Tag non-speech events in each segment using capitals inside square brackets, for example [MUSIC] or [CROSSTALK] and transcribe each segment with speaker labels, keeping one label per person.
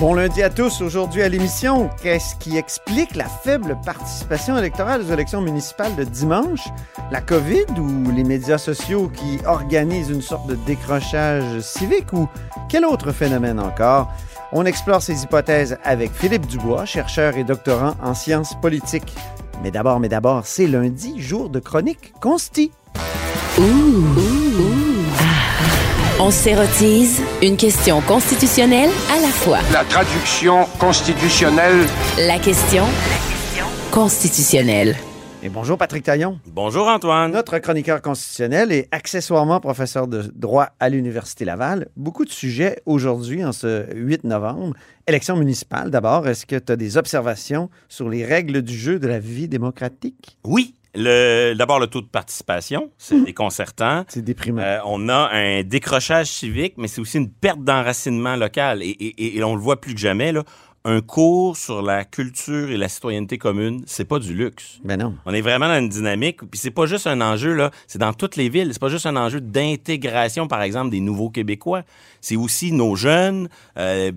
Speaker 1: Bon lundi à tous. Aujourd'hui à l'émission, qu'est-ce qui explique la faible participation électorale aux élections municipales de dimanche? La COVID ou les médias sociaux qui organisent une sorte de décrochage civique ou quel autre phénomène encore? On explore ces hypothèses avec Philippe Dubois, chercheur et doctorant en sciences politiques. Mais d'abord, mais d'abord, c'est lundi, jour de chronique consti.
Speaker 2: On s'érotise une question constitutionnelle à la fois.
Speaker 3: La traduction constitutionnelle
Speaker 2: La question constitutionnelle.
Speaker 1: Et bonjour Patrick Taillon,
Speaker 4: Bonjour Antoine.
Speaker 1: notre chroniqueur constitutionnel et accessoirement professeur de droit à l'Université Laval. Beaucoup de sujets aujourd'hui en ce 8 novembre. Élection municipale d'abord. Est-ce que tu as des observations sur les règles du jeu de la vie démocratique?
Speaker 4: Oui, d'abord le taux de participation, c'est déconcertant.
Speaker 1: C'est déprimant.
Speaker 4: Euh, on a un décrochage civique, mais c'est aussi une perte d'enracinement local. Et, et- et on le voit plus que jamais, là, un cours sur la culture et la citoyenneté commune, c'est pas du luxe.
Speaker 1: Ben non.
Speaker 4: On est vraiment dans une dynamique, puis c'est pas juste un enjeu là, c'est dans toutes les villes, c'est pas juste un enjeu d'intégration par exemple des nouveaux Québécois, c'est aussi nos jeunes, euh,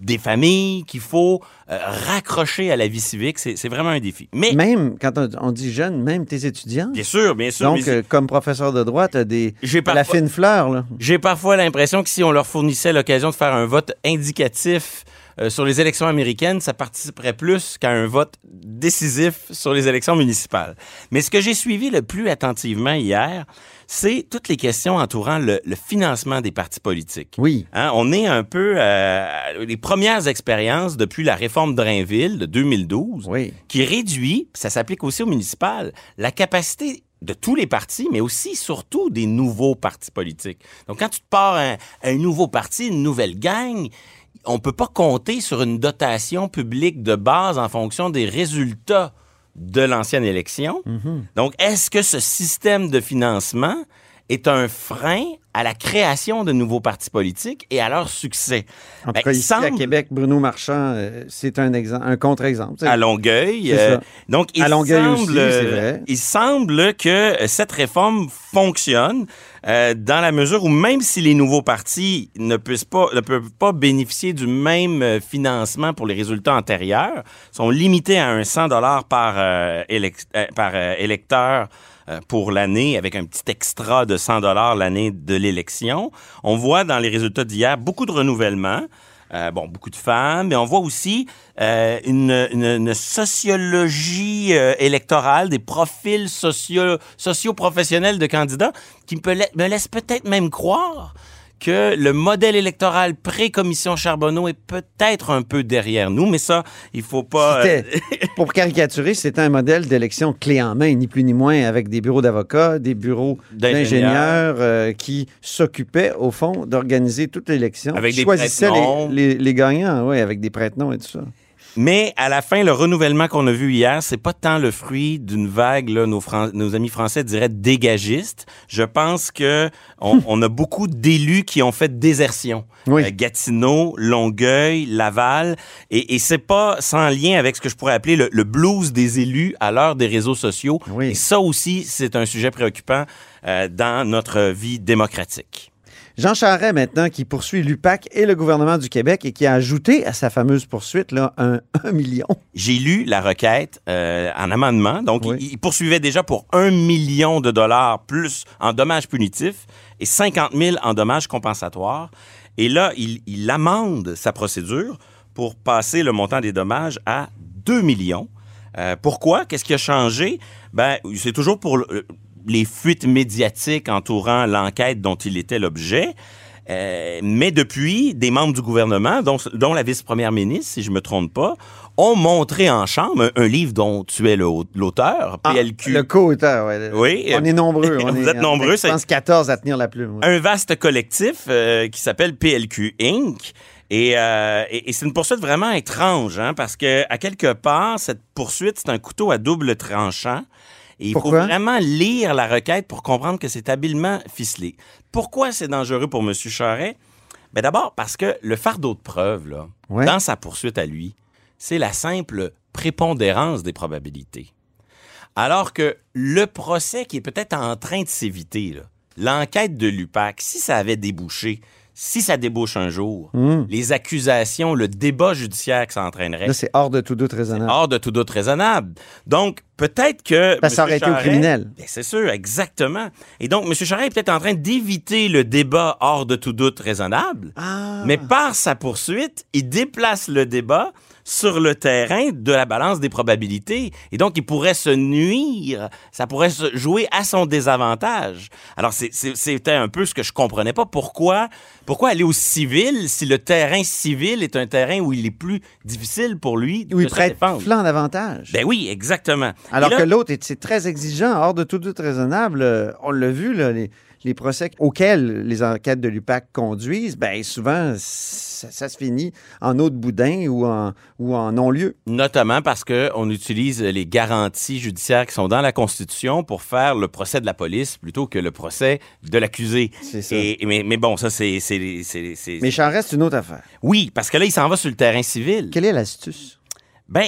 Speaker 4: des familles qu'il faut euh, raccrocher à la vie civique, c'est vraiment un défi. Mais
Speaker 1: Même quand on, dit jeune, même tes étudiants.
Speaker 4: bien sûr, bien sûr,
Speaker 1: Donc, euh, comme professeur de droit, tu as des, t'as la
Speaker 4: parfois-
Speaker 1: fine fleur. Là.
Speaker 4: J'ai parfois l'impression que si on leur fournissait l'occasion de faire un vote indicatif euh, sur les élections américaines, ça participerait plus qu'à un vote décisif sur les élections municipales. Mais ce que j'ai suivi le plus attentivement hier, c'est toutes les questions entourant le, le financement des partis politiques.
Speaker 1: Oui.
Speaker 4: Hein, on est un peu euh, les premières expériences depuis la réforme Drainville de 2012
Speaker 1: Oui.
Speaker 4: qui réduit, ça s'applique aussi aux municipales, la capacité de tous les partis, mais aussi surtout des nouveaux partis politiques. Donc, quand tu te pars un, un nouveau parti, une nouvelle gang, on peut pas compter sur une dotation publique de base en fonction des résultats de l'ancienne élection. Donc, est-ce que ce système de financement est un frein à la création de nouveaux partis politiques et à leur succès?
Speaker 1: En tout
Speaker 4: Ben,
Speaker 1: cas, ici, à Québec, Bruno Marchand, euh, c'est un, exemple, un contre-exemple.
Speaker 4: à Longueuil. Euh, donc, il
Speaker 1: À Longueuil
Speaker 4: semble,
Speaker 1: aussi, c'est vrai.
Speaker 4: Il semble que euh, cette réforme fonctionne euh, dans la mesure où même si les nouveaux partis ne peuvent pas, ne peuvent pas bénéficier du même euh, financement pour les résultats antérieurs, sont limités à un 100 dollars par, euh, électeur pour l'année, avec un petit extra de 100 dollars l'année de l'élection. On voit dans les résultats d'hier beaucoup de renouvellement. Euh, bon, beaucoup de femmes, mais on voit aussi euh, une, sociologie euh, électorale, des profils socio, socio-professionnels de candidats qui me, la- me laissent peut-être même croire que le modèle électoral pré-commission Charbonneau est peut-être un peu derrière nous, mais ça, il faut pas... euh, [LAUGHS]
Speaker 1: pour caricaturer, c'était un modèle d'élection clé en main, ni plus ni moins, avec des bureaux d'avocats, des bureaux
Speaker 4: D'ingénieurs.
Speaker 1: euh, qui s'occupaient, au fond, d'organiser toute l'élection. Choisissaient les- les gagnants, oui, avec des prête-noms et tout ça.
Speaker 4: Mais à la fin, le renouvellement qu'on a vu hier, c'est pas tant le fruit d'une vague, là, nos, Fran- nos amis français diraient dégagiste. Je pense que on, on a beaucoup d'élus qui ont fait désertion.
Speaker 1: Oui.
Speaker 4: Euh, Gatineau, Longueuil, Laval, et, et c'est pas sans lien avec ce que je pourrais appeler le, le blues des élus à l'heure des réseaux sociaux.
Speaker 1: Oui.
Speaker 4: Et ça aussi, c'est un sujet préoccupant euh, dans notre vie démocratique.
Speaker 1: Jean Charest, maintenant, qui poursuit l'UPAC et le gouvernement du Québec et qui a ajouté à sa fameuse poursuite là, un, [LAUGHS] un million.
Speaker 4: J'ai lu la requête euh, en amendement. Donc,
Speaker 1: Oui.
Speaker 4: il, il poursuivait déjà pour un million de dollars plus en dommages punitifs et 50 000 en dommages compensatoires. Et là, il, il amende sa procédure pour passer le montant des dommages à 2 millions. Euh, pourquoi? Qu'est-ce qui a changé? Ben, c'est toujours pour le- les fuites médiatiques entourant l'enquête dont il était l'objet. Euh, mais depuis, des membres du gouvernement, dont, dont la vice-première ministre, si je me trompe pas, ont montré en chambre un, un livre dont tu es l'auteur,
Speaker 1: Ah,
Speaker 4: PLQ.
Speaker 1: le co-auteur, ouais.
Speaker 4: Oui.
Speaker 1: On est nombreux. [LAUGHS] On
Speaker 4: Vous
Speaker 1: est,
Speaker 4: êtes nombreux,
Speaker 1: Je pense 14 à tenir la plume. ouais.
Speaker 4: un vaste collectif euh, qui s'appelle PLQ Inc. Et, euh, et, et c'est une poursuite vraiment étrange, hein, parce que à quelque part, cette poursuite, c'est un couteau à double tranchant. Et il faut vraiment lire la requête pour comprendre que c'est habilement ficelé. Pourquoi c'est dangereux pour M. Charret? Ben d'abord parce que le fardeau de preuve, là,
Speaker 1: Ouais.
Speaker 4: dans sa poursuite à lui, c'est la simple prépondérance des probabilités. Alors que le procès qui est peut-être en train de s'éviter, l'enquête de l'UPAC, si ça avait débouché, si ça débouche un jour, les accusations, le débat judiciaire que ça entraînerait,
Speaker 1: Là, c'est hors de tout doute raisonnable.
Speaker 4: hors de tout doute raisonnable. Donc, peut-être que...
Speaker 1: Ça aurait été au
Speaker 4: Charest-
Speaker 1: criminel.
Speaker 4: Ben, c'est sûr, exactement. Et donc, M. Charest est peut-être en train d'éviter le débat hors de tout doute raisonnable,
Speaker 1: Ah.
Speaker 4: mais par sa poursuite, il déplace le débat sur le terrain de la balance des probabilités. Et donc, il pourrait se nuire, ça pourrait se jouer à son désavantage. Alors, c'était un peu ce que je comprenais pas. Pourquoi, pourquoi aller au civil si le terrain civil est un terrain où il est plus difficile pour lui de
Speaker 1: Où il
Speaker 4: se défendre?
Speaker 1: flanc d'avantage.
Speaker 4: Ben oui, exactement.
Speaker 1: Alors
Speaker 4: là-
Speaker 1: que l'autre, est- c'est très exigeant, hors de tout doute raisonnable. Euh, On l'a vu, là, les, les procès auxquels les enquêtes de l'UPAC conduisent, ben souvent, ça, ça se finit en eau de boudin ou en, ou en non-lieu.
Speaker 4: Notamment parce qu'on utilise les garanties judiciaires qui sont dans la Constitution pour faire le procès de la police plutôt que le procès de l'accusé.
Speaker 1: C'est ça.
Speaker 4: Et- mais, mais bon, ça, c'est-
Speaker 1: Mais j'en reste une autre affaire.
Speaker 4: Oui, parce que là, il s'en va sur le terrain civil.
Speaker 1: Quelle est l'astuce?
Speaker 4: Ben,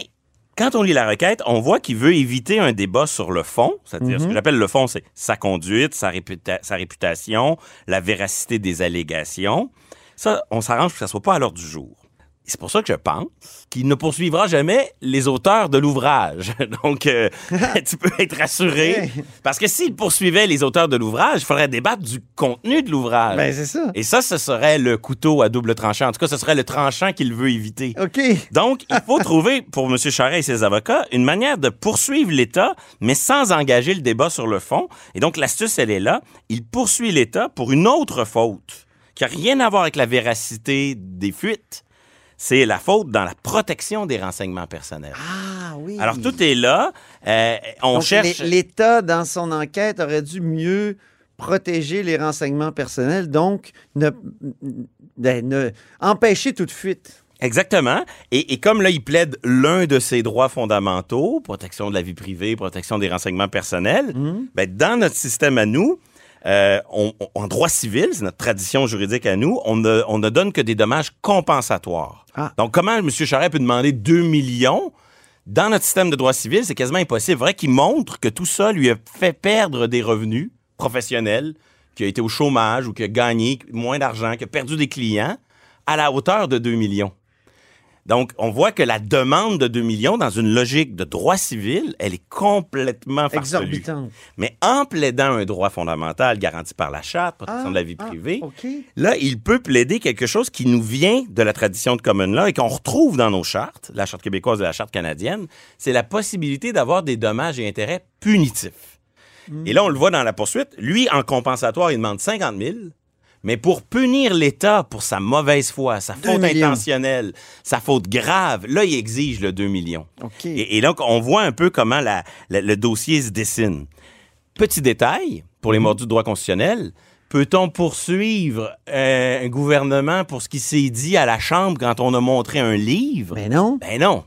Speaker 4: quand on lit la requête, on voit qu'il veut éviter un débat sur le fond, c'est-à-dire
Speaker 1: Mhm.
Speaker 4: ce que j'appelle le fond, c'est sa conduite, sa, réputa- sa réputation, la véracité des allégations. Ça, on s'arrange pour que ça soit pas à l'ordre du jour. Et C'est pour ça que je pense qu'il ne poursuivra jamais les auteurs de l'ouvrage. [LAUGHS] Donc, euh, [LAUGHS] tu peux être rassuré. Parce que s'il poursuivait les auteurs de l'ouvrage, il faudrait débattre du contenu de l'ouvrage.
Speaker 1: Ben, c'est ça.
Speaker 4: Et ça, ce serait le couteau à double tranchant. En tout cas, ce serait le tranchant qu'il veut éviter.
Speaker 1: OK.
Speaker 4: Donc, il faut trouver, pour M. Charest et ses avocats, une manière de poursuivre l'État, mais sans engager le débat sur le fond. Et donc, l'astuce, elle est là. Il poursuit l'État pour une autre faute, qui n'a rien à voir avec la véracité des fuites. C'est la faute dans la protection des renseignements personnels.
Speaker 1: Ah oui.
Speaker 4: Alors, tout est là. Euh, on
Speaker 1: Donc,
Speaker 4: cherche...
Speaker 1: l'É- L'État, dans son enquête, aurait dû mieux protéger les renseignements personnels, donc ne, ben, ne- empêcher toute fuite.
Speaker 4: Exactement. Et, et comme là, il plaide l'un de ses droits fondamentaux, protection de la vie privée, protection des renseignements personnels, ben, dans notre système à nous, euh, on- on- en droit civil, c'est notre tradition juridique à nous, on ne, on ne donne que des dommages compensatoires.
Speaker 1: Ah.
Speaker 4: Donc, comment M. Charest peut demander 2 millions? Dans notre système de droit civil, c'est quasiment impossible. Vrai qu'il montre que tout ça lui a fait perdre des revenus professionnels, qu'il a été au chômage ou qu'il a gagné moins d'argent, qu'il a perdu des clients, à la hauteur de 2 millions. Donc, on voit que la demande de 2 millions, dans une logique de droit civil, elle est complètement farfelue.
Speaker 1: Exorbitante.
Speaker 4: Mais en plaidant un droit fondamental garanti par la Charte, protection
Speaker 1: Ah,
Speaker 4: de la vie
Speaker 1: ah,
Speaker 4: privée, là, il peut plaider quelque chose qui nous vient de la tradition de common law et qu'on retrouve dans nos chartes, la Charte québécoise et la Charte canadienne, c'est la possibilité d'avoir des dommages et intérêts punitifs. Et là, on le voit dans la poursuite. Lui, en compensatoire, il demande 50 000. Mais pour punir l'État pour sa mauvaise foi, sa faute
Speaker 1: millions.
Speaker 4: intentionnelle, sa faute grave, là, il exige le 2 millions. Et, et donc, on voit un peu comment la- la- le dossier se dessine. Petit détail, pour les
Speaker 1: Mhm.
Speaker 4: mordus de droit constitutionnel, peut-on poursuivre euh, un gouvernement pour ce qui s'est dit à la Chambre quand on a montré un livre?
Speaker 1: Mais non,
Speaker 4: Ben non.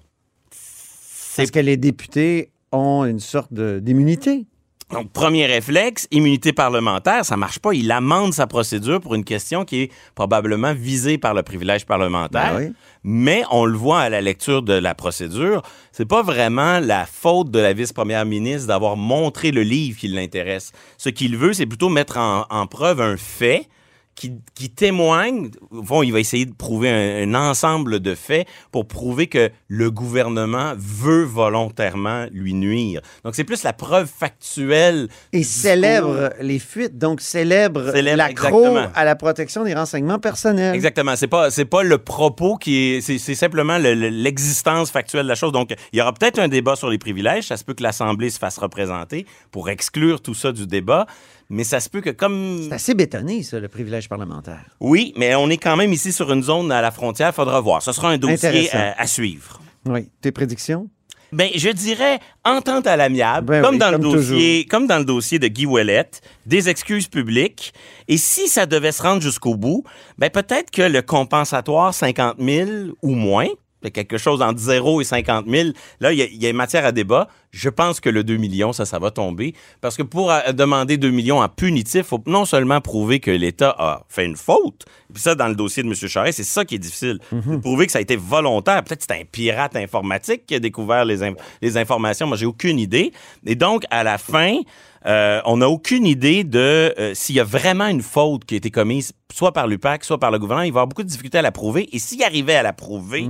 Speaker 1: parce que les députés ont une sorte d'immunité.
Speaker 4: Donc, premier réflexe, immunité parlementaire, ça marche pas. Il amende sa procédure pour une question qui est probablement visée par le privilège parlementaire.
Speaker 1: Ben oui.
Speaker 4: Mais on le voit à la lecture de la procédure, c'est pas vraiment la faute de la vice-première ministre d'avoir montré le livre qui l'intéresse. Ce qu'il veut, c'est plutôt mettre en, en preuve un fait qui, qui témoigne. Au fond, il va essayer de prouver un, un ensemble de faits pour prouver que le gouvernement veut volontairement lui nuire. Donc, c'est plus la preuve factuelle.
Speaker 1: Et célèbre les fuites, donc célèbre,
Speaker 4: Célèbre,
Speaker 1: l'accro à la protection des renseignements personnels.
Speaker 4: Exactement. C'est pas c'est pas le propos qui est c'est c'est simplement le- le- l'existence factuelle de la chose. Donc il y aura peut-être un débat sur les privilèges. Ça se peut que l'Assemblée se fasse représenter pour exclure tout ça du débat. Mais ça se peut que comme
Speaker 1: C'est assez bétonné, ça, le privilège parlementaire.
Speaker 4: oui, mais on est quand même ici sur une zone à la frontière. Faudra voir. Ce sera un dossier
Speaker 1: Intéressant.
Speaker 4: à, à suivre.
Speaker 1: Oui. Tes prédictions?
Speaker 4: Ben, je dirais entente à l'amiable,
Speaker 1: Ben
Speaker 4: comme,
Speaker 1: oui,
Speaker 4: dans
Speaker 1: comme
Speaker 4: le dossier, comme dans le dossier de Guy Ouellette, des excuses publiques. Et si ça devait se rendre jusqu'au bout, ben peut-être que le compensatoire 50 000 ou moins, quelque chose entre 0 et 50 000. Là, il y, a- il y a matière à débat. Je pense que le 2 millions, ça, ça va tomber. Parce que pour euh, demander 2 millions en punitif, faut non seulement prouver que l'État a fait une faute, puis ça, dans le dossier de M. Charest, c'est ça qui est difficile.
Speaker 1: Mhm.
Speaker 4: Prouver que ça a été volontaire. Peut-être que c'est un pirate informatique qui a découvert les, in- les informations. Moi, j'ai aucune idée. Et donc, à la fin, euh, on n'a aucune idée de euh, s'il y a vraiment une faute qui a été commise, soit par l'UPAC, soit par le gouvernement. Il va y avoir beaucoup de difficultés à la prouver. Et s'il arrivait à la prouver,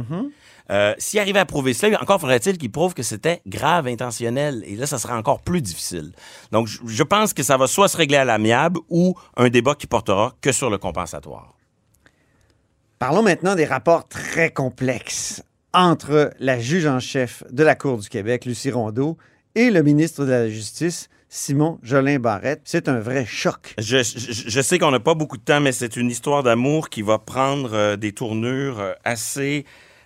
Speaker 4: euh, s'il arrivait à prouver cela, encore faudrait-il qu'il prouve que c'était grave, intentionnel. Et là, ça sera encore plus difficile. Donc, je, je pense que ça va soit se régler à l'amiable ou un débat qui portera que sur le compensatoire.
Speaker 1: Parlons maintenant des rapports très complexes entre la juge en chef de la Cour du Québec, Lucie Rondeau, et le ministre de la Justice, Simon Jolin Barrette. C'est un vrai choc.
Speaker 4: Je, je- je sais qu'on n'a pas beaucoup de temps, mais c'est une histoire d'amour qui va prendre euh, des tournures euh, assez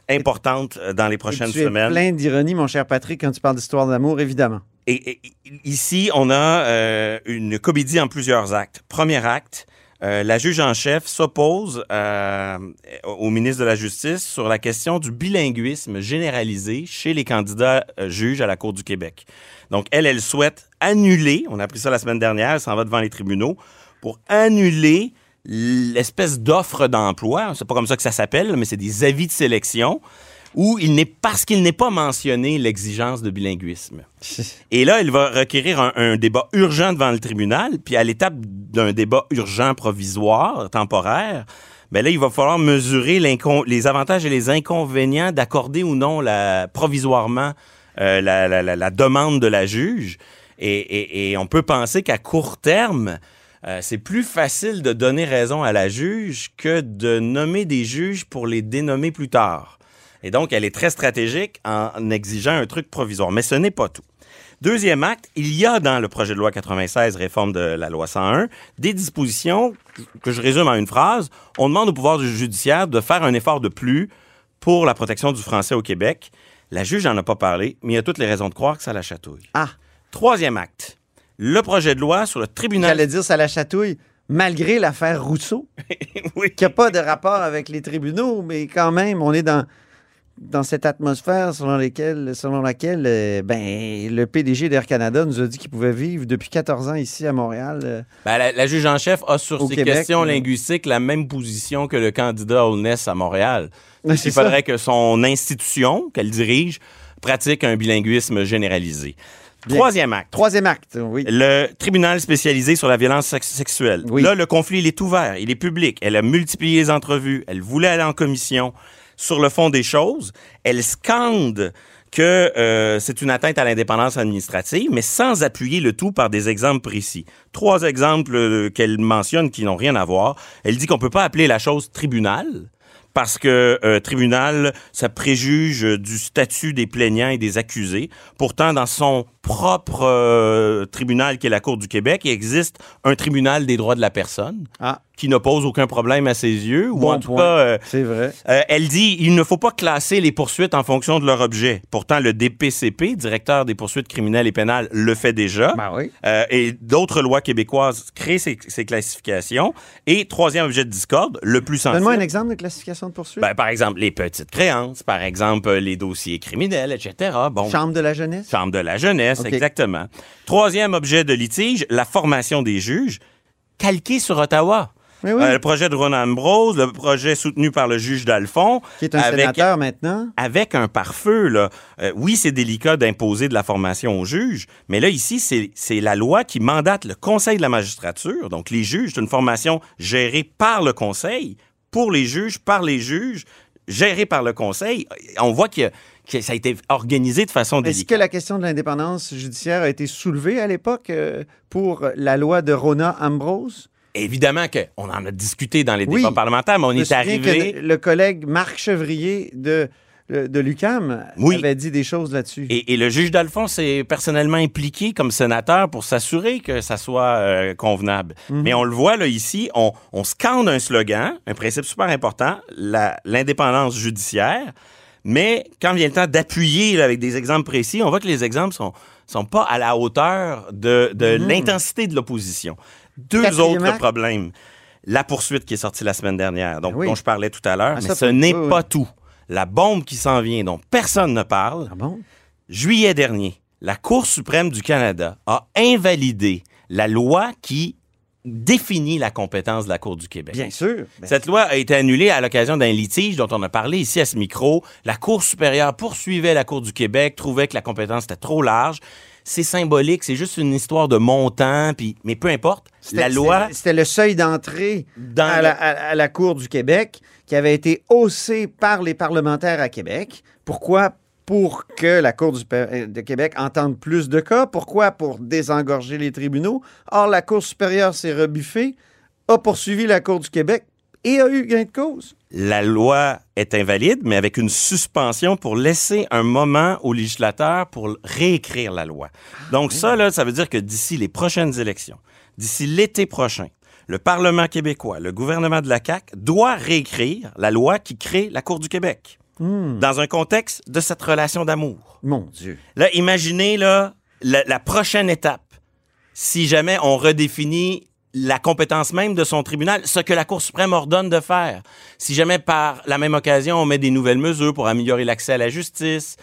Speaker 4: importantes euh, dans les prochaines
Speaker 1: tu es
Speaker 4: semaines.
Speaker 1: plein d'ironie, mon cher Patrick, quand tu parles d'histoire d'amour, évidemment.
Speaker 4: Et, et- ici, on a euh, une comédie en plusieurs actes. Premier acte, euh, la juge en chef s'oppose euh, au ministre de la Justice sur la question du bilinguisme généralisé chez les candidats euh, juges à la Cour du Québec. Donc, elle, elle souhaite annuler, on a appris ça la semaine dernière, elle s'en va devant les tribunaux, pour annuler l'espèce d'offre d'emploi, c'est pas comme ça que ça s'appelle, mais c'est des avis de sélection, où il n'est, parce qu'il n'est pas mentionné l'exigence de bilinguisme. [LAUGHS] Et là, il va requérir un, un débat urgent devant le tribunal, puis à l'étape d'un débat urgent provisoire, temporaire, ben là, il va falloir mesurer les avantages et les inconvénients d'accorder ou non la, provisoirement euh, la, la- la- la demande de la juge. Et, et- et on peut penser qu'à court terme, euh, c'est plus facile de donner raison à la juge que de nommer des juges pour les dénommer plus tard. Et donc, elle est très stratégique en exigeant un truc provisoire. Mais ce n'est pas tout. Deuxième acte, il y a dans le projet de loi 96, réforme de la loi 101, des dispositions que je résume en une phrase. On demande au pouvoir du judiciaire de faire un effort de plus pour la protection du français au Québec. La juge n'en a pas parlé, mais il y a toutes les raisons de croire que ça la chatouille.
Speaker 1: Ah,
Speaker 4: Troisième acte, le projet de loi sur le tribunal.
Speaker 1: j'allais dire ça la chatouille, malgré l'affaire Rousseau, [LAUGHS]
Speaker 4: Oui.
Speaker 1: qui n'a pas de rapport avec les tribunaux, mais quand même, on est dans, dans cette atmosphère selon, lesquelles- selon laquelle euh, ben, le PDG d'Air Canada nous a dit qu'il pouvait vivre depuis 14 ans ici à Montréal. euh,
Speaker 4: Ben, la, la juge en chef a sur ces
Speaker 1: Québec,
Speaker 4: questions
Speaker 1: mais-
Speaker 4: linguistiques la même position que le candidat Holness à Montréal.
Speaker 1: C'est
Speaker 4: Il
Speaker 1: ça.
Speaker 4: faudrait que son institution qu'elle dirige pratique un bilinguisme généralisé.
Speaker 1: Bien.
Speaker 4: Troisième acte.
Speaker 1: Troisième acte, oui.
Speaker 4: Le tribunal spécialisé sur la violence sex- sexuelle.
Speaker 1: Oui.
Speaker 4: Là, le conflit, il est ouvert, il est public. Elle a multiplié les entrevues, elle voulait aller en commission. Sur le fond des choses, elle scande que euh, c'est une atteinte à l'indépendance administrative, mais sans appuyer le tout par des exemples précis. Trois exemples euh, qu'elle mentionne qui n'ont rien à voir. Elle dit qu'on peut pas appeler la chose tribunal parce que euh, tribunal, ça préjuge du statut des plaignants et des accusés. Pourtant, dans son propre euh, tribunal qui est la Cour du Québec, il existe un tribunal des droits de la personne
Speaker 1: Ah,
Speaker 4: qui ne pose aucun problème à ses yeux, ou en tout
Speaker 1: point.
Speaker 4: cas, euh,
Speaker 1: c'est vrai.
Speaker 4: euh, elle dit il ne faut pas classer les poursuites en fonction de leur objet. Pourtant, le DPCP, directeur des poursuites criminelles et pénales, le fait déjà.
Speaker 1: Ben oui.
Speaker 4: Et d'autres lois québécoises créent ces, ces classifications. Et troisième objet de discorde, le plus sensible.
Speaker 1: Donne-moi un exemple de classification de poursuite.
Speaker 4: Ben, par exemple, les petites créances, par exemple, les dossiers criminels, etc. Bon,
Speaker 1: Chambre de la jeunesse.
Speaker 4: Chambre de la jeunesse, Exactement. Troisième objet de litige, la formation des juges, calqué sur Ottawa.
Speaker 1: Oui.
Speaker 4: Euh, le projet de Ron Ambrose, le projet soutenu par le juge Dalphon,
Speaker 1: qui est un
Speaker 4: avec,
Speaker 1: sénateur maintenant.
Speaker 4: avec un pare-feu. Là. Euh, oui, c'est délicat d'imposer de la formation aux juges, mais là, ici, c'est la loi qui mandate le Conseil de la magistrature, donc les juges, c'est une formation gérée par le Conseil, pour les juges, par les juges, gérée par le Conseil. On voit que, que ça a été organisé de façon
Speaker 1: Est-ce
Speaker 4: délicate.
Speaker 1: que la question de l'indépendance judiciaire a été soulevée à l'époque euh, pour la loi de Rona Ambrose?
Speaker 4: Évidemment qu'on en a discuté dans les
Speaker 1: Oui.
Speaker 4: débats parlementaires, mais on
Speaker 1: Je
Speaker 4: est arrivé...
Speaker 1: que le collègue Marc Chevrier de, de l'UCAM
Speaker 4: Oui.
Speaker 1: avait dit des choses là-dessus.
Speaker 4: Et, et le juge d'Alphonse s'est personnellement impliqué comme sénateur pour s'assurer que ça soit euh, convenable.
Speaker 1: Mhm.
Speaker 4: Mais on le voit là ici, on, on scande un slogan, un principe super important, l'indépendance judiciaire. Mais quand vient le temps d'appuyer avec des exemples précis, on voit que les exemples sont sont pas à la hauteur de, de l'intensité de l'opposition. Deux autres problèmes. La poursuite qui est sortie la semaine dernière, donc
Speaker 1: Oui.
Speaker 4: dont je parlais tout à l'heure,
Speaker 1: Ah,
Speaker 4: mais ce n'est
Speaker 1: oui.
Speaker 4: pas tout. la bombe qui s'en vient dont personne ne parle.
Speaker 1: Ah bon?
Speaker 4: Juillet dernier, la Cour suprême du Canada a invalidé la loi qui définit la compétence de la Cour du Québec.
Speaker 1: Bien sûr.
Speaker 4: Cette loi a été annulée à l'occasion d'un litige dont on a parlé ici à ce micro. La Cour supérieure poursuivait la Cour du Québec, trouvait que la compétence était trop large. C'est symbolique, c'est juste une histoire de montant, puis mais peu importe.
Speaker 1: c'était-
Speaker 4: La loi
Speaker 1: C'était le seuil d'entrée
Speaker 4: le-
Speaker 1: à- à la Cour du Québec qui avait été haussé par les parlementaires à Québec. Pourquoi? Pour que la Cour du, euh, de Québec entende plus de cas. Pourquoi? Pour désengorger les tribunaux. Or, la Cour supérieure s'est rebuffée, a poursuivi la Cour du Québec et a eu gain de cause.
Speaker 4: la loi est invalide, mais avec une suspension pour laisser un moment aux législateurs pour réécrire la loi. Donc ça, là, ça veut dire que d'ici les prochaines élections, d'ici l'été prochain, le Parlement québécois, le gouvernement de la CAQ doit réécrire la loi qui crée la Cour du Québec dans un contexte de cette relation d'amour.
Speaker 1: Mon Dieu.
Speaker 4: Là, imaginez là, la, la prochaine étape. Si jamais on redéfinit la compétence même de son tribunal, ce que la Cour suprême ordonne de faire. Si jamais par la même occasion on met des nouvelles mesures pour améliorer l'accès à la justice,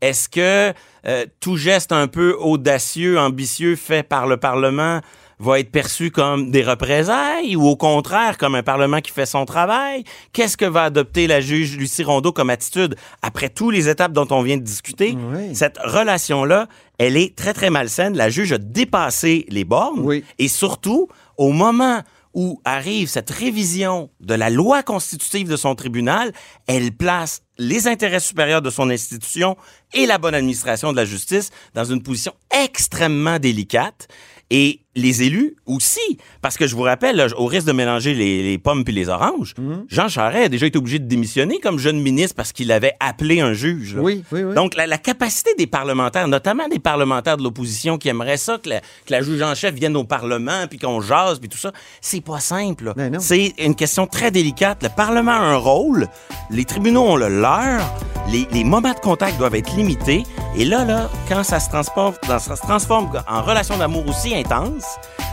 Speaker 4: est-ce que euh, tout geste un peu audacieux, ambitieux fait par le Parlement va être perçu comme des représailles ou au contraire comme un Parlement qui fait son travail? Qu'est-ce que va adopter la juge Lucie Rondeau comme attitude après toutes les étapes dont on vient de discuter?
Speaker 1: Oui.
Speaker 4: Cette relation-là, elle est très, très malsaine. La juge a dépassé les bornes.
Speaker 1: Oui.
Speaker 4: Et surtout, au moment où arrive cette révision de la loi constitutive de son tribunal, elle place les intérêts supérieurs de son institution et la bonne administration de la justice dans une position extrêmement délicate. Et les élus aussi, parce que je vous rappelle, là, au risque de mélanger les, les pommes puis les oranges,
Speaker 1: Mhm.
Speaker 4: Jean Charest a déjà été obligé de démissionner comme jeune ministre parce qu'il avait appelé un juge.
Speaker 1: Oui, oui, oui.
Speaker 4: Donc, la, la capacité des parlementaires, notamment des parlementaires de l'opposition qui aimeraient ça, que la, que la juge en chef vienne au Parlement, puis qu'on jase, puis tout ça, c'est pas simple.
Speaker 1: Ben
Speaker 4: c'est une question très délicate. Le Parlement a un rôle, les tribunaux ont le leur, les, les moments de contact doivent être limités. Et là, là, quand ça se transforme, ça se transforme en relation d'amour aussi intense,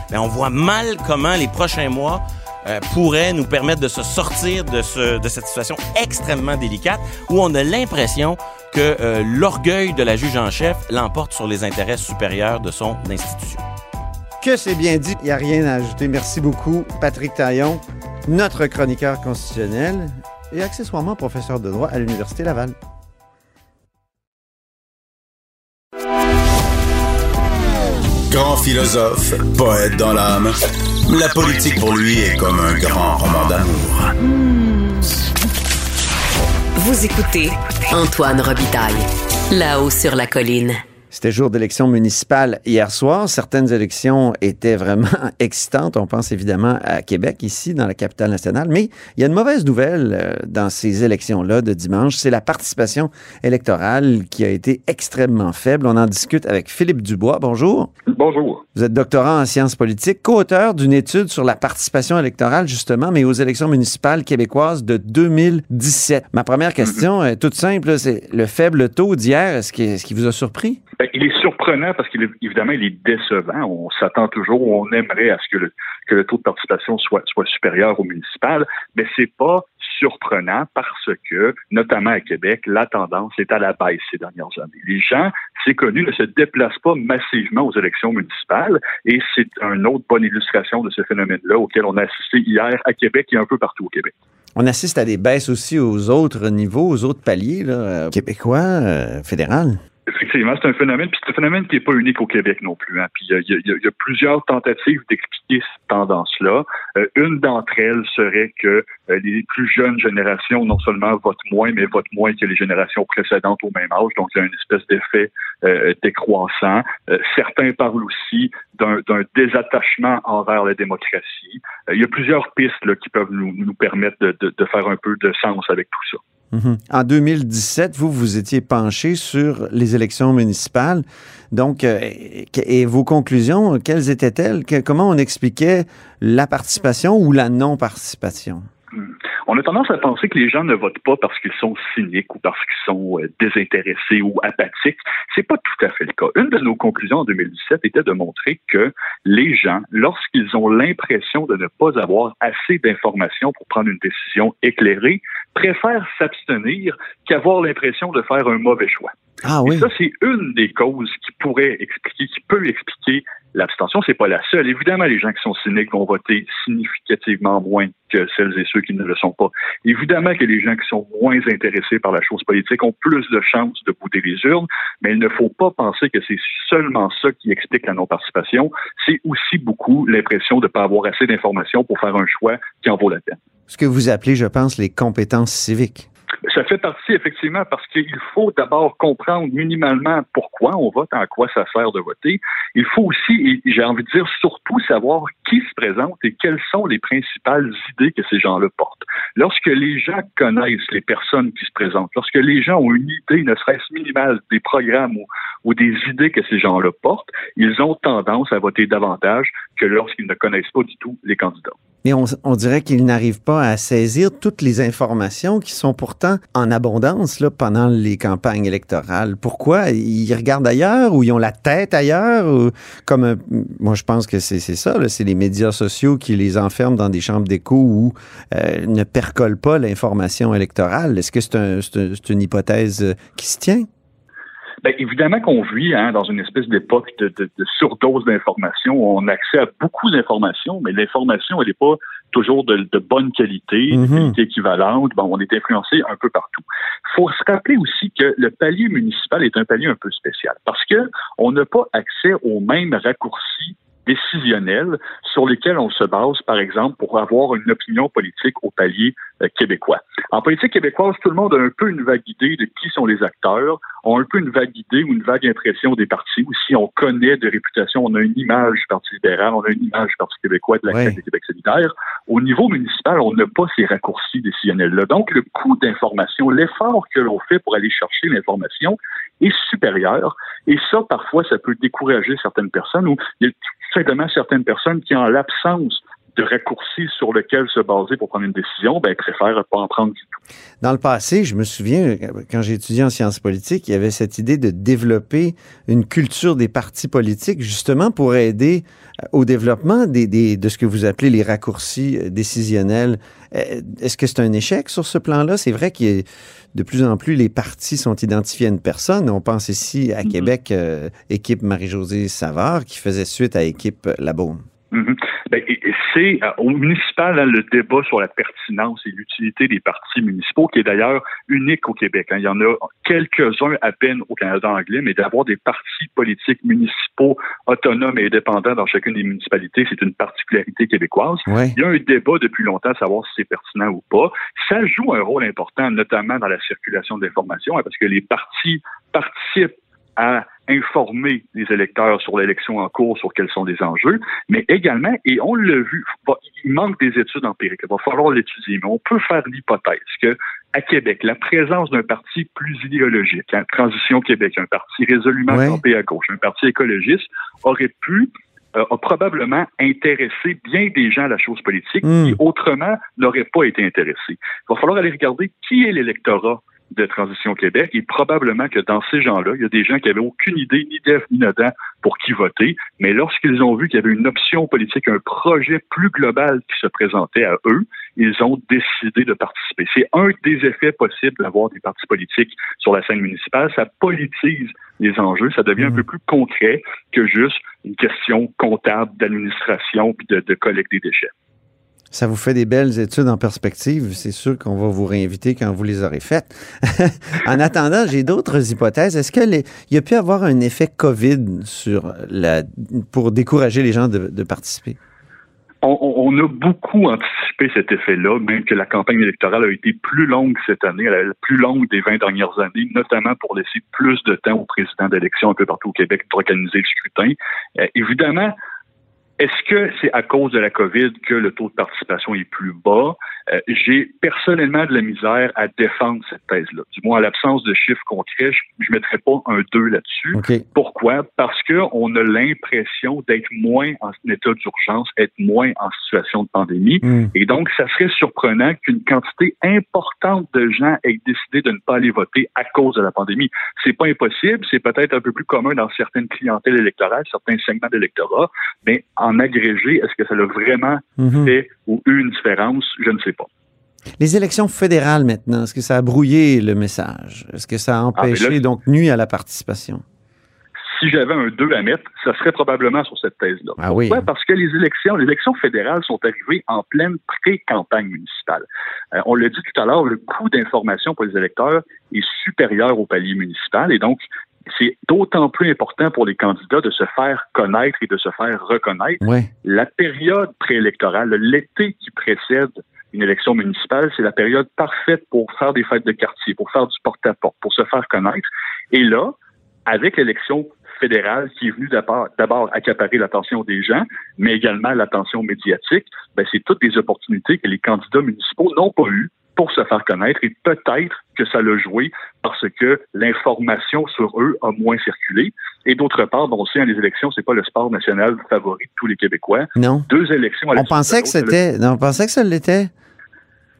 Speaker 4: ben, on voit mal comment les prochains mois euh, pourraient nous permettre de se sortir de cette situation extrêmement délicate où on a l'impression que euh, l'orgueil de la juge en chef l'emporte sur les intérêts supérieurs de son institution.
Speaker 1: Que c'est bien dit, il n'y a rien à ajouter. Merci beaucoup, Patrick Taillon, notre chroniqueur constitutionnel et accessoirement professeur de droit à l'Université Laval.
Speaker 5: Grand philosophe, poète dans l'âme, la politique pour lui est comme un grand roman d'amour.
Speaker 2: Vous écoutez Antoine Robitaille, là-haut sur la colline.
Speaker 1: C'était jour d'élection municipale hier soir. Certaines élections étaient vraiment [LAUGHS] excitantes. On pense évidemment à Québec, ici, dans la capitale nationale. Mais il y a une mauvaise nouvelle euh, dans ces élections-là de dimanche. C'est la participation électorale qui a été extrêmement faible. On en discute avec Philippe Dubois. Bonjour.
Speaker 6: Bonjour.
Speaker 1: Vous êtes doctorant en sciences politiques, co-auteur d'une étude sur la participation électorale, justement, mais aux élections municipales québécoises de 2017. Ma première question est toute simple. C'est le faible taux d'hier. Est-ce qui, qui vous a surpris?
Speaker 6: Ben, il est surprenant parce qu'il est évidemment il est décevant. On s'attend toujours, on aimerait à ce que le, que le taux de participation soit, soit supérieur au municipal, mais c'est pas surprenant parce que, notamment à Québec, la tendance est à la baisse ces dernières années. Les gens, c'est connu, ne se déplacent pas massivement aux élections municipales et c'est une autre bonne illustration de ce phénomène-là auquel on a assisté hier à Québec et un peu partout au Québec.
Speaker 1: On assiste à des baisses aussi aux autres niveaux, aux autres paliers, euh, québécois, euh, fédéral.
Speaker 6: Effectivement, c'est un phénomène, puis c'est un phénomène qui n'est pas unique au Québec non plus. Hein. Puis il y, a- il y il y a plusieurs tentatives d'expliquer cette tendance-là. Euh, une d'entre elles serait que euh, les plus jeunes générations non seulement votent moins, mais votent moins que les générations précédentes au même âge. Donc il y a une espèce d'effet euh, décroissant. Euh, certains parlent aussi d'un désattachement envers la démocratie. Euh, il y a plusieurs pistes là, qui peuvent nous, nous permettre de, de- de faire un peu de sens avec tout ça.
Speaker 1: Mhm. En 2017, vous, vous étiez penché sur les élections municipales. Donc, euh, et, vos conclusions, quelles étaient-elles? Comment on expliquait la participation ou la non-participation?
Speaker 6: On a tendance à penser que les gens ne votent pas parce qu'ils sont cyniques ou parce qu'ils sont euh, désintéressés ou apathiques. C'est pas tout à fait le cas. Une de nos conclusions en 2017 était de montrer que les gens, lorsqu'ils ont l'impression de ne pas avoir assez d'informations pour prendre une décision éclairée, préfèrent s'abstenir qu'avoir l'impression de faire un mauvais choix.
Speaker 1: Ah
Speaker 6: Et ça, c'est une des causes qui pourrait expliquer, qui peut expliquer l'abstention. C'est pas la seule. Évidemment, les gens qui sont cyniques vont voter significativement moins que celles et ceux qui ne le sont pas. Évidemment que les gens qui sont moins intéressés par la chose politique ont plus de chances de bouter les urnes, mais il ne faut pas penser que c'est seulement ça qui explique la non-participation. C'est aussi beaucoup l'impression de ne pas avoir assez d'informations pour faire un choix qui en vaut la peine.
Speaker 1: Ce que vous appelez, je pense, les compétences civiques.
Speaker 6: Ça fait partie, effectivement, parce qu'il faut d'abord comprendre minimalement pourquoi on vote, en quoi ça sert de voter. Il faut aussi, j'ai envie de dire surtout, savoir qui se présente et quelles sont les principales idées que ces gens-là portent. Lorsque les gens connaissent les personnes qui se présentent, lorsque les gens ont une idée, ne serait-ce minimale, des programmes ou, ou des idées que ces gens-là portent, ils ont tendance à voter davantage que lorsqu'ils ne connaissent pas du tout les candidats.
Speaker 1: Mais on, on dirait qu'ils n'arrivent pas à saisir toutes les informations qui sont pourtant en abondance là, pendant les campagnes électorales. Pourquoi? Ils regardent ailleurs ou ils ont la tête ailleurs? Ou, comme moi, je pense que c'est ça. C'est les médias sociaux qui les enferment dans des chambres d'écho où euh, ne percolent pas l'information électorale. Est-ce que c'est un, une hypothèse qui se tient?
Speaker 6: Bien, évidemment qu'on vit hein, dans une espèce d'époque de, de, de surdose d'informations. On a accès à beaucoup d'informations, mais l'information, elle n'est pas toujours de, de bonne qualité, de
Speaker 1: Mhm.
Speaker 6: qualité équivalente. Bon, on est influencé un peu partout. faut se rappeler aussi que le palier municipal est un palier un peu spécial parce que on n'a pas accès aux mêmes raccourcis décisionnels sur lesquels on se base, par exemple, pour avoir une opinion politique au palier euh, québécois. En politique québécoise, tout le monde a un peu une vague idée de qui sont les acteurs, ont un peu une vague idée ou une vague impression des partis, ou si on connaît de réputation, on a une image du Parti libéral, on a une image du Parti québécois, de la. CAQ, du Québec solidaire. Au niveau municipal, on n'a pas ces raccourcis décisionnels-là. Donc, le coût d'information, l'effort que l'on fait pour aller chercher l'information est supérieur. Et ça, parfois, ça peut décourager certaines personnes ou il y a tout simplement certaines personnes qui, en l'absence de raccourcis sur lequel se baser pour prendre une décision, ben, préfèrent pas en prendre du tout.
Speaker 1: Dans le passé, je me souviens, quand j'ai étudié en sciences politiques, il y avait cette idée de développer une culture des partis politiques, justement pour aider euh, au développement des, des- de ce que vous appelez les raccourcis euh, décisionnels. Euh, Est-ce que c'est un échec sur ce plan-là? C'est vrai que de plus en plus, les partis sont identifiés à une personne. On pense ici à
Speaker 6: Mhm.
Speaker 1: Québec, euh, équipe Marie-Josée Savard, qui faisait suite à équipe Labaume.
Speaker 6: Et c'est euh, au municipal hein, le débat sur la pertinence et l'utilité des partis municipaux, qui est d'ailleurs unique au Québec. hein. Il y en a quelques-uns à peine au Canada anglais, mais d'avoir des partis politiques municipaux autonomes et indépendants dans chacune des municipalités, c'est une particularité québécoise.
Speaker 1: Ouais.
Speaker 6: Il y a un débat depuis longtemps à savoir si c'est pertinent ou pas. Ça joue un rôle important, notamment dans la circulation d'informations, hein, parce que les partis participent à informer les électeurs sur l'élection en cours, sur quels sont les enjeux, mais également, et on l'a vu, il manque des études empiriques, il va falloir l'étudier, mais on peut faire l'hypothèse que à Québec, la présence d'un parti plus idéologique, hein, Transition Québec, un parti résolument
Speaker 1: Ouais.
Speaker 6: campé à gauche, un parti écologiste, aurait pu euh, a probablement intéressé bien des gens à la chose politique qui autrement n'auraient pas été intéressés. Il va falloir aller regarder qui est l'électorat de Transition Québec et probablement que dans ces gens-là, il y a des gens qui avaient aucune idée ni d'Ef ni Nadan pour qui voter, mais lorsqu'ils ont vu qu'il y avait une option politique, un projet plus global qui se présentait à eux, ils ont décidé de participer. C'est un des effets possibles d'avoir des partis politiques sur la scène municipale. Ça politise les enjeux, ça devient un peu plus concret que juste une question comptable d'administration puis de, de collecte des déchets.
Speaker 1: Ça vous fait des belles études en perspective. C'est sûr qu'on va vous réinviter quand vous les aurez faites. [LAUGHS] en attendant, j'ai d'autres hypothèses. Est-ce qu'il y a pu avoir un effet COVID sur la, pour décourager les gens de, participer?
Speaker 6: On, a beaucoup anticipé cet effet-là, même que la campagne électorale a été plus longue cette année, la plus longue des 20 dernières années, notamment pour laisser plus de temps au président d'élection un peu partout au Québec pour le scrutin. Euh, évidemment, est-ce que c'est à cause de la COVID que le taux de participation est plus bas? Euh, J'ai personnellement de la misère à défendre cette thèse-là. Du moins, à l'absence de chiffres concrets, je ne mettrais pas un 2 là-dessus.
Speaker 1: Okay.
Speaker 6: Pourquoi? Parce qu'on a l'impression d'être moins en état d'urgence, être moins en situation de pandémie.
Speaker 1: Mm.
Speaker 6: Et donc, ça serait surprenant qu'une quantité importante de gens aient décidé de ne pas aller voter à cause de la pandémie. C'est pas impossible, c'est peut-être un peu plus commun dans certaines clientèles électorales, certains segments d'électorat, mais en agrégé, est-ce que ça a vraiment
Speaker 1: Mhm.
Speaker 6: fait ou eu une différence? Je ne sais pas.
Speaker 1: Les élections fédérales maintenant, est-ce que ça a brouillé le message? Est-ce que ça a
Speaker 6: mais
Speaker 1: empêché,
Speaker 6: là-
Speaker 1: donc nuit à la participation?
Speaker 6: Si j'avais un 2 à mettre, ça serait probablement sur cette thèse-là.
Speaker 1: Ah oui.
Speaker 6: Pourquoi? Parce que les élections, les élections fédérales sont arrivées en pleine pré-campagne municipale. Euh, on l'a dit tout à l'heure, le coût d'information pour les électeurs est supérieur au palier municipal et donc c'est d'autant plus important pour les candidats de se faire connaître et de se faire reconnaître.
Speaker 1: Oui.
Speaker 6: La période préélectorale, l'été qui précède une élection municipale, c'est la période parfaite pour faire des fêtes de quartier, pour faire du porte-à-porte, pour se faire connaître. Et là, avec l'élection fédérale qui est venue d'abord d'abord accaparer l'attention des gens, mais également l'attention médiatique, ben, c'est toutes des opportunités que les candidats municipaux n'ont pas eues pour se faire connaître et peut-être que ça l'a joué parce que l'information sur eux a moins circulé. Et d'autre part, bon, on sait, hein, les élections, c'est pas le sport national favori de tous les Québécois.
Speaker 1: Non.
Speaker 6: Deux élections à la
Speaker 1: On pensait que c'était. on pensait que ça l'était. [LAUGHS]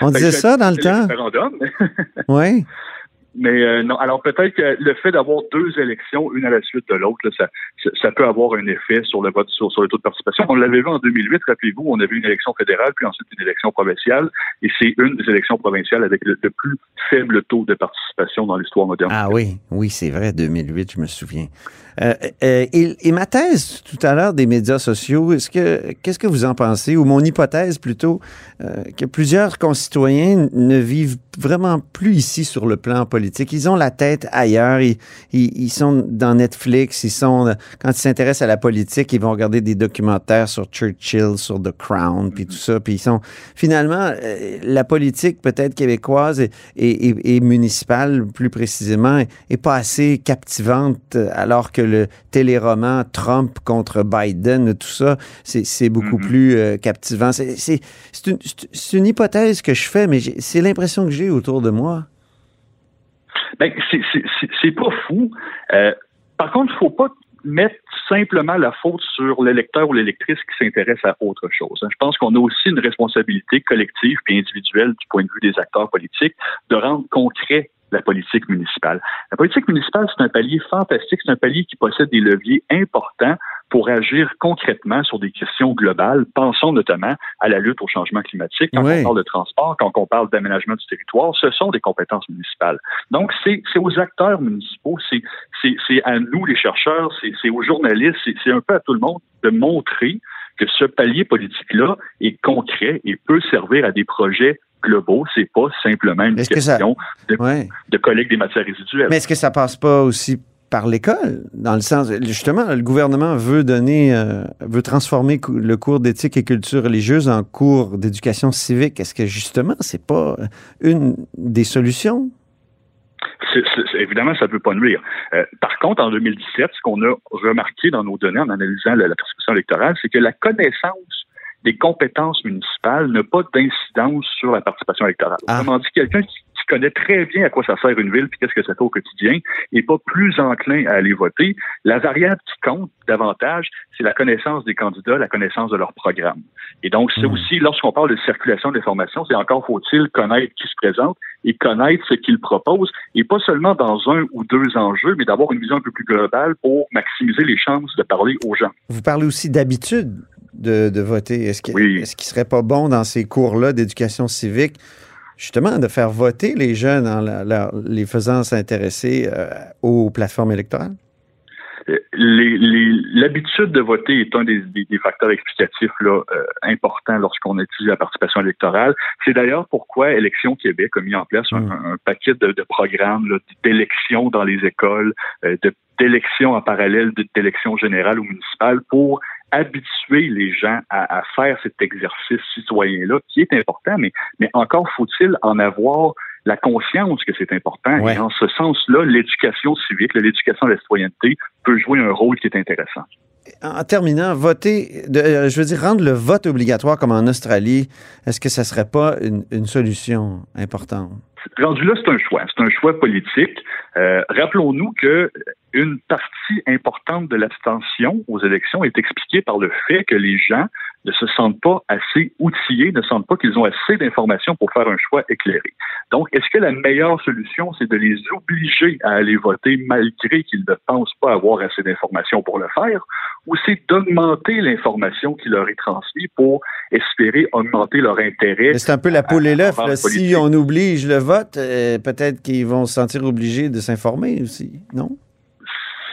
Speaker 1: On
Speaker 6: Ben,
Speaker 1: disait
Speaker 6: c'est-
Speaker 1: ça dans le temps. [LAUGHS] Oui.
Speaker 6: Mais euh, non, alors peut-être que le fait d'avoir deux élections, une à la suite de l'autre, ça, ça, peut avoir un effet sur le vote, sur, le taux de participation. On l'avait vu en 2008, rappelez-vous, on avait une élection fédérale, puis ensuite une élection provinciale, et c'est une des élections provinciales avec le, le plus faible taux de participation dans l'histoire moderne.
Speaker 1: Ah oui, oui, c'est vrai, 2008, je me souviens. Euh, euh, et, et ma thèse tout à l'heure des médias sociaux, est-ce que qu'est-ce que vous en pensez? Ou mon hypothèse plutôt euh, que plusieurs concitoyens ne vivent vraiment plus ici sur le plan politique. Ils ont la tête ailleurs. Ils, ils, ils sont dans Netflix. Ils sont quand ils s'intéressent à la politique, ils vont regarder des documentaires sur Churchill, sur The Crown, puis tout ça. Puis ils sont finalement euh, la politique peut-être québécoise et, et, et, et municipale plus précisément est pas assez captivante alors que le téléroman Trump contre Biden, tout ça, c'est beaucoup
Speaker 6: Mhm.
Speaker 1: plus euh, captivant. C'est une, une hypothèse que je fais, mais c'est l'impression que j'ai autour de moi?
Speaker 6: Ben, c'est- pas fou. Euh, par contre, il faut pas mettre simplement la faute sur l'électeur ou l'électrice qui s'intéresse à autre chose. hein. Je pense qu'on a aussi une responsabilité collective et individuelle du point de vue des acteurs politiques de rendre concret la politique municipale. La politique municipale, c'est un palier fantastique, c'est un palier qui possède des leviers importants pour agir concrètement sur des questions globales. Pensons notamment à la lutte au changement climatique. Quand
Speaker 1: Oui.
Speaker 6: on parle de transport, quand on parle d'aménagement du territoire, ce sont des compétences municipales. Donc, c'est aux acteurs municipaux, c'est à nous, les chercheurs, c'est aux journalistes, c'est un peu à tout le monde de montrer que ce palier politique-là est concret et peut servir à des projets globaux. C'est pas simplement une
Speaker 1: Est-ce que ça-
Speaker 6: question de,
Speaker 1: Ouais.
Speaker 6: de collecte des matières résiduelles.
Speaker 1: Mais est-ce que ça passe pas aussi par l'école, dans le sens justement, le gouvernement veut donner, euh, veut transformer le cours d'éthique et culture religieuse en cours d'éducation civique. Est-ce que justement, c'est pas une des solutions?
Speaker 6: Évidemment, ça ne peut pas nuire. Euh, par contre, en 2017, ce qu'on a remarqué dans nos données en analysant la, la prescription électorale, c'est que la connaissance des compétences municipales n'a pas d'incidence sur la participation électorale.
Speaker 1: Ah.
Speaker 6: Autrement dit, quelqu'un qui, qui connaît très bien à quoi ça sert une ville puis qu'est-ce que ça fait au quotidien n'est pas plus enclin à aller voter. La variable qui compte davantage, c'est la connaissance des candidats, la connaissance de leur programme. Et donc, c'est
Speaker 1: Mhm.
Speaker 6: aussi, lorsqu'on parle de circulation de l'information, c'est encore faut-il connaître qui se présente et connaître ce qu'ils proposent, et pas seulement dans un ou deux enjeux, mais d'avoir une vision un peu plus globale pour maximiser les chances de parler aux gens.
Speaker 1: Vous parlez aussi d'habitude de, de voter? Est-ce qu'il
Speaker 6: Oui.
Speaker 1: est-ce qu'il serait pas bon dans ces cours-là d'éducation civique, justement, de faire voter les jeunes en la- la- les faisant s'intéresser euh, aux plateformes électorales?
Speaker 6: Euh, L'habitude de voter est un des, des- des facteurs explicatifs là, euh, importants lorsqu'on étudie la participation électorale. C'est d'ailleurs pourquoi Élections Québec a mis en place un,
Speaker 1: Mm.
Speaker 6: un paquet de, de programmes d'élections dans les écoles, euh, d'élections en parallèle d'élections générales ou municipales pour habituer les gens à, à faire cet exercice citoyen-là, qui est important, mais, mais encore faut-il en avoir la conscience que c'est important.
Speaker 1: Ouais.
Speaker 6: Et en ce sens-là, l'éducation civique, l'éducation à la citoyenneté peut jouer un rôle qui est intéressant.
Speaker 1: En terminant, voter, de- euh, je veux dire, rendre le vote obligatoire comme en Australie, est-ce que ça serait pas une, une solution importante?
Speaker 6: Rendu là, c'est un choix. C'est un choix politique. Euh, Rappelons-nous que une partie importante de l'abstention aux élections est expliquée par le fait que les gens ne se sentent pas assez outillés, ne sentent pas qu'ils ont assez d'informations pour faire un choix éclairé. Donc, est-ce que la meilleure solution, c'est de les obliger à aller voter malgré qu'ils ne pensent pas avoir assez d'informations pour le faire, ou c'est d'augmenter l'information qui leur est transmise pour espérer augmenter leur intérêt?
Speaker 1: C'est un peu la poule et l'œuf. Si on oblige le vote, euh, peut-être qu'ils vont se sentir obligés de s'informer aussi, non?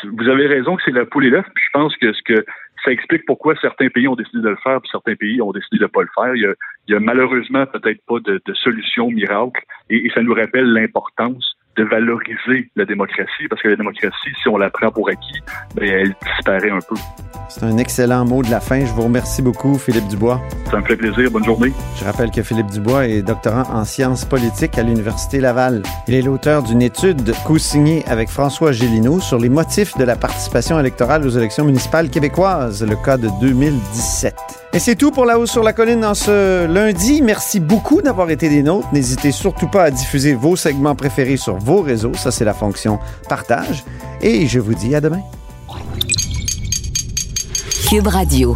Speaker 6: Vous avez raison que c'est la poule et l'œuf, je pense que ce que ça explique pourquoi certains pays ont décidé de le faire, puis certains pays ont décidé de ne pas le faire. Il y a, malheureusement peut-être pas de, solution miracle, et ça nous rappelle l'importance de valoriser la démocratie, parce que la démocratie, si on la prend pour acquis, ben, elle disparaît un peu.
Speaker 1: C'est un excellent mot de la fin. Je vous remercie beaucoup, Philippe Dubois.
Speaker 6: Ça me fait plaisir. Bonne journée.
Speaker 1: Je rappelle que Philippe Dubois est doctorant en sciences politiques à l'Université Laval. Il est l'auteur d'une étude co-signée avec François Gélineau sur les motifs de la participation électorale aux élections municipales québécoises, le cas de 2017. Et c'est tout pour La Hausse sur la Colline en ce lundi. Merci beaucoup d'avoir été des nôtres. N'hésitez surtout pas à diffuser vos segments préférés sur vos réseaux. Ça, c'est la fonction partage. Et je vous dis à demain.
Speaker 2: Cube Radio.